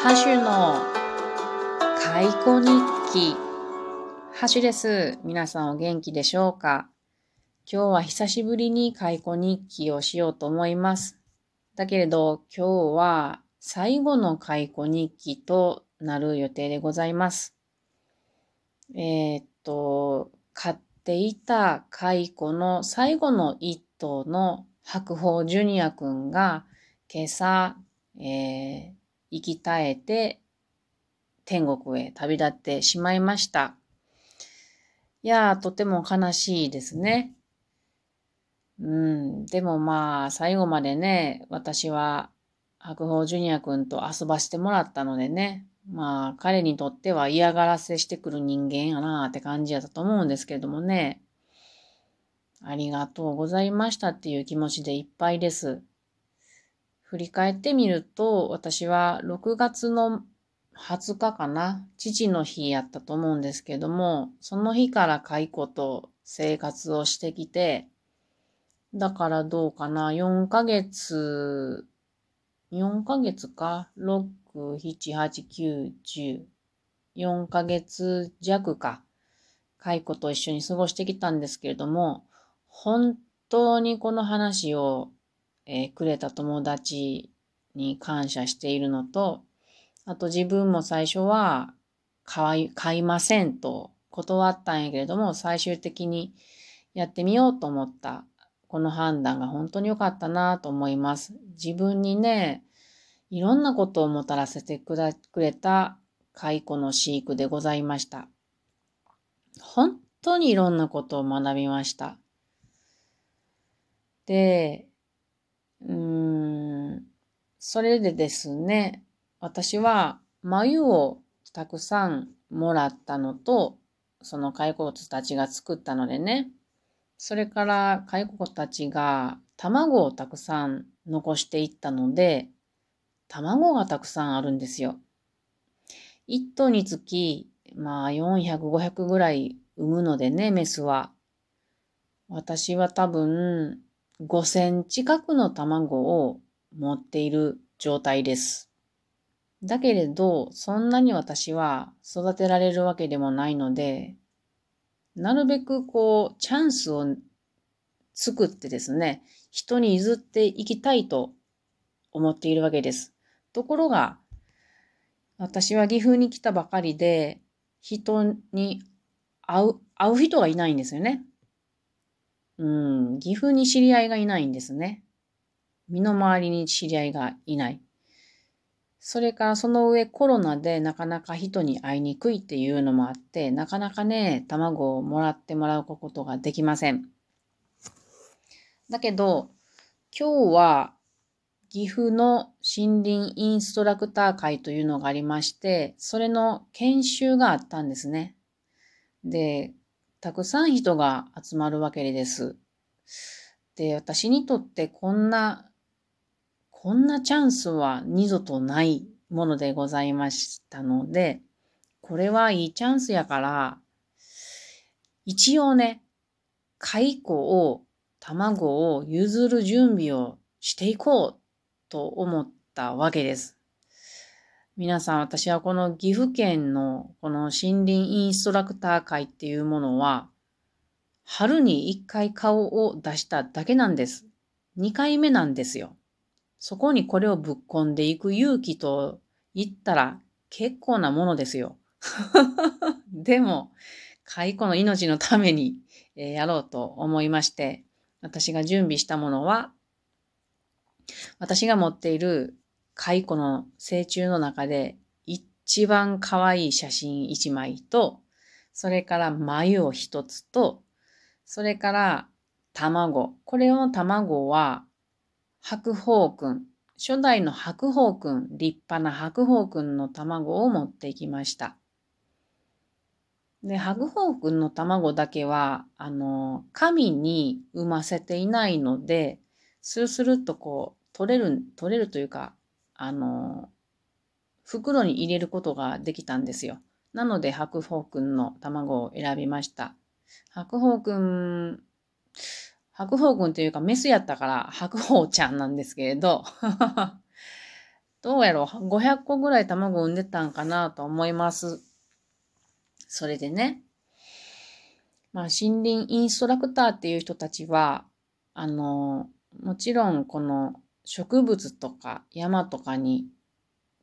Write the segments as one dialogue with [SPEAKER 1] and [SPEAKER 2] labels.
[SPEAKER 1] ハシュの解雇日記。ハシュです。皆さんお元気でしょうか？今日は久しぶりに解雇日記をしようと思います。だけれど今日は最後の解雇日記となる予定でございます。えー、っと、飼っていた蚕の最後の一頭の白鵬ジュニアくんが今朝、えー、生き絶えて天国へ旅立ってしまいました。いやー、とても悲しいですね。うん、でもまあ、最後までね、私は白鵬ジュニア君と遊ばせてもらったのでね、まあ、彼にとっては嫌がらせしてくる人間やなーって感じやったと思うんですけれどもね、ありがとうございましたっていう気持ちでいっぱいです。振り返ってみると、私は6月の20日かな、父の日やったと思うんですけども、その日から解雇と生活をしてきて、だからどうかな、4ヶ月、4ヶ月か、6、7、8、9、10、4ヶ月弱か、解雇と一緒に過ごしてきたんですけれども、本当にこの話を、えー、くれた友達に感謝しているのと、あと自分も最初は買い買いませんと断ったんやけれども、最終的にやってみようと思ったこの判断が本当に良かったなと思います。自分にね、いろんなことをもたらせてくれた蚕の飼育でございました。本当にいろんなことを学びました。で、うん、それでですね、私は眉をたくさんもらったのと、その蚕たちが作ったのでね、それから蚕たちが卵をたくさん残していったので、卵がたくさんあるんですよ。1頭につき、まあ400、500ぐらい産むのでね、メスは。私は多分5000近くの卵を持っている状態です。だけれど、そんなに私は育てられるわけでもないので、なるべくこう、チャンスを作ってですね、人に譲っていきたいと思っているわけです。ところが、私は岐阜に来たばかりで、人に会う、会う人がいないんですよね。うん、岐阜に知り合いがいないんですね。身の回りに知り合いがいない。それからその上コロナでなかなか人に会いにくいっていうのもあって、なかなかね、卵をもらってもらうことができません。だけど、今日は岐阜の森林インストラクター会というのがありまして、それの研修があったんですね。で、たくさん人が集まるわけです。で、私にとってこんな、こんなチャンスは二度とないものでございましたので、これはいいチャンスやから、一応ね、蚕を、卵を譲る準備をしていこうと思ったわけです。皆さん、私はこの岐阜県のこの森林インストラクター会っていうものは、春に一回顔を出しただけなんです。二回目なんですよ。そこにこれをぶっ込んでいく勇気と言ったら結構なものですよ。でも、蚕の命のためにやろうと思いまして、私が準備したものは、私が持っている蚕の成虫の中で一番可愛い写真一枚と、それから眉を一つと、それから卵。これの卵は白鳳くん。初代の白鳳くん、立派な白鳳くんの卵を持ってきました。で、白鳳くんの卵だけは、あの、紙に産ませていないので、スルスルっとこう、取れる、取れるというか、あの、袋に入れることができたんですよ。なので、白鳳くんの卵を選びました。白鳳くん、白鳳くんというかメスやったから白鳳ちゃんなんですけれど、どうやろう ?500 個ぐらい卵産んでたんかなと思います。それでね。まあ、森林インストラクターっていう人たちは、あの、もちろんこの植物とか山とかに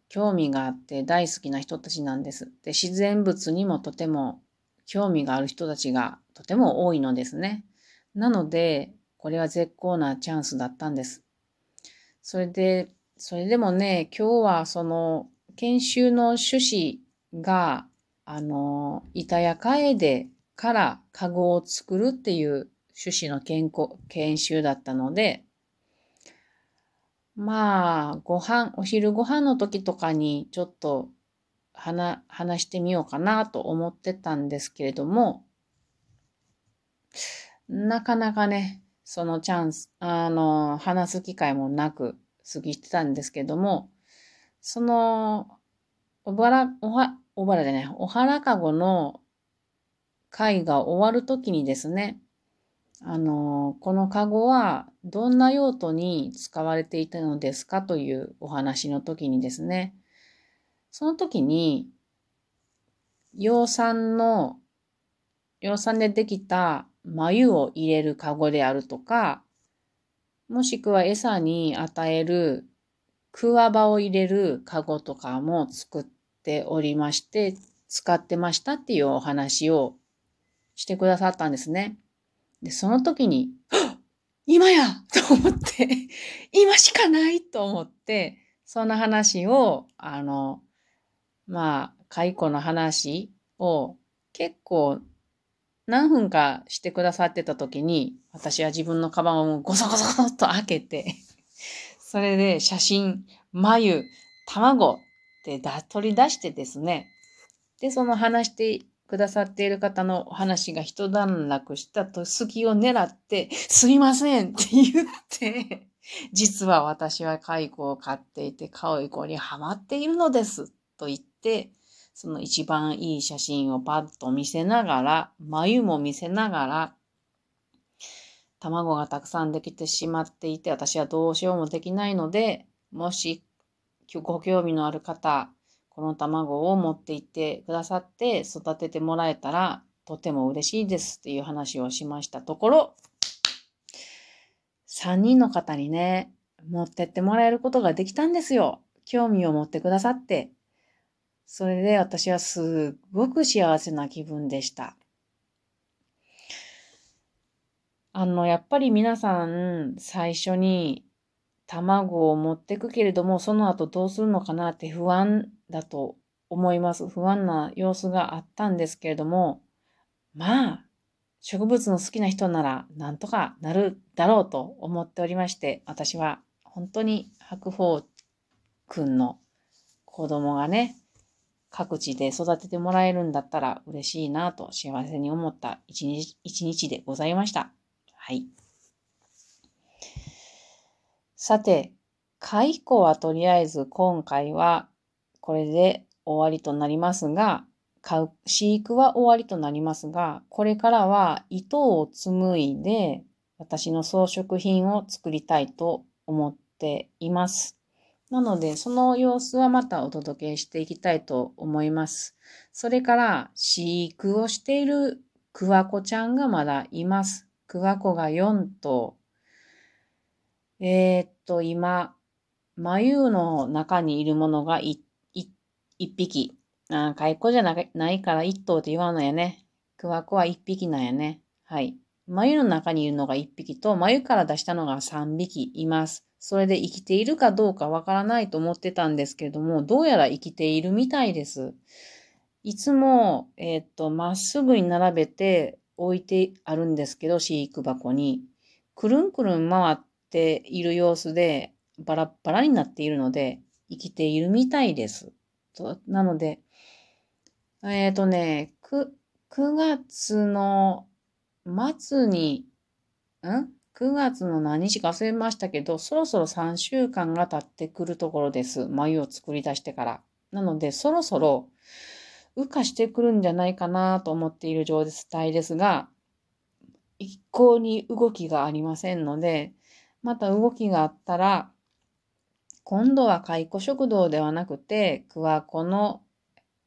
[SPEAKER 1] 興味があって大好きな人たちなんです。で、自然物にもとても興味がある人たちがとても多いのですね。なので、これは絶好なチャンスだったんです。それで、それでもね、今日はその研修の趣旨が、あの、板や楓からカゴを作るっていう趣旨の健康研修だったので、まあ、ご飯、お昼ご飯の時とかにちょっと話、話してみようかなと思ってたんですけれども、なかなかね、そのチャンス、あの、話す機会もなく過ぎてたんですけども、その、おばら、おは、おばらでね、お腹かごの会が終わるときにですね、あの、このカゴはどんな用途に使われていたのですかというお話の時にですね、その時に、養蚕の、養蚕でできた繭を入れるカゴであるとか、もしくは餌に与えるクワバを入れるカゴとかも作っておりまして、使ってましたっていうお話をしてくださったんですね。で、その時に、今や！と思って 今しかないと思って、その話を、あの、まあ、解雇の話を結構何分かしてくださってた時に、私は自分のカバンをゴソゴソっと開けて それで写真、眉、卵って取り出してですね、で、その話してくださっている方のお話が一段落したと隙を狙って、すいませんって言って、実は私は蚕を飼っていて、蚕にハマっているのですと言って、その一番いい写真をパッと見せながら、眉も見せながら、卵がたくさんできてしまっていて、私はどうしようもできないので、もしご興味のある方、この卵を持って行ってくださって育ててもらえたらとても嬉しいですっていう話をしましたところ、3人の方にね、持ってってもらえることができたんですよ。興味を持ってくださって。それで私はすっごく幸せな気分でした。あの、やっぱり皆さん最初に卵を持ってくけれども、その後どうするのかなって不安だと思います。不安な様子があったんですけれども、まあ、植物の好きな人ならなんとかなるだろうと思っておりまして、私は本当に白鳳くんの子供がね、各地で育ててもらえるんだったら嬉しいなと幸せに思った一日一日でございました。はい。さて、解雇はとりあえず今回はこれで終わりとなりますが、飼う、飼育は終わりとなりますが、これからは糸を紡いで私の装飾品を作りたいと思っています。なので、その様子はまたお届けしていきたいと思います。それから、飼育をしているクワコちゃんがまだいます。クワコが4頭。えー、っと、今、眉の中にいるものが1一匹。あ蚕じゃないから一頭って言わんのやね。クワコは一匹なんやね。はい。眉の中にいるのが一匹と、眉から出したのが三匹います。それで生きているかどうかわからないと思ってたんですけれども、どうやら生きているみたいです。いつも、えっ、と、まっすぐに並べて置いてあるんですけど、飼育箱に。くるんくるん回っている様子で、バラバラになっているので、生きているみたいです。と、なので、えっ、ー、とね、9, 9月の末に、ん ?9 月の何日か忘れましたけど、そろそろ3週間が経ってくるところです。眉を作り出してから。なので、そろそろ、羽化してくるんじゃないかなと思っている状態ですが、一向に動きがありませんので、また動きがあったら、今度は蚕食堂ではなくて、桑子の、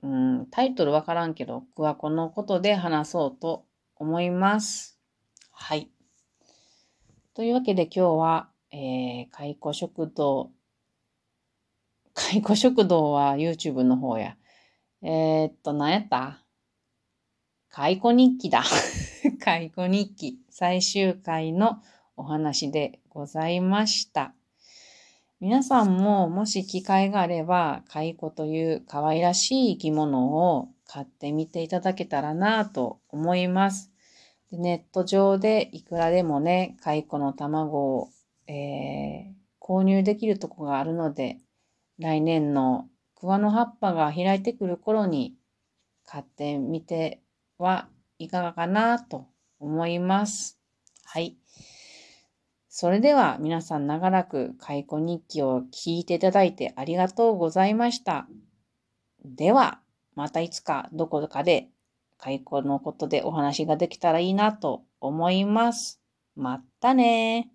[SPEAKER 1] うん、タイトルわからんけど、桑子のことで話そうと思います。はい。というわけで今日は、えー、蚕食堂、蚕食堂は YouTube の方や。えー、っと、何やった？蚕日記だ。蚕日記最終回のお話でございました。皆さんももし機会があれば、蚕という可愛らしい生き物を買ってみていただけたらなと思います。ネット上でいくらでもね、蚕の卵を、えー、購入できるとこがあるので、来年の桑の葉っぱが開いてくる頃に買ってみてはいかがかなと思います。はい。それでは皆さん長らく解雇日記を聞いていただいてありがとうございました。では、またいつかどこかで解雇のことでお話ができたらいいなと思います。またね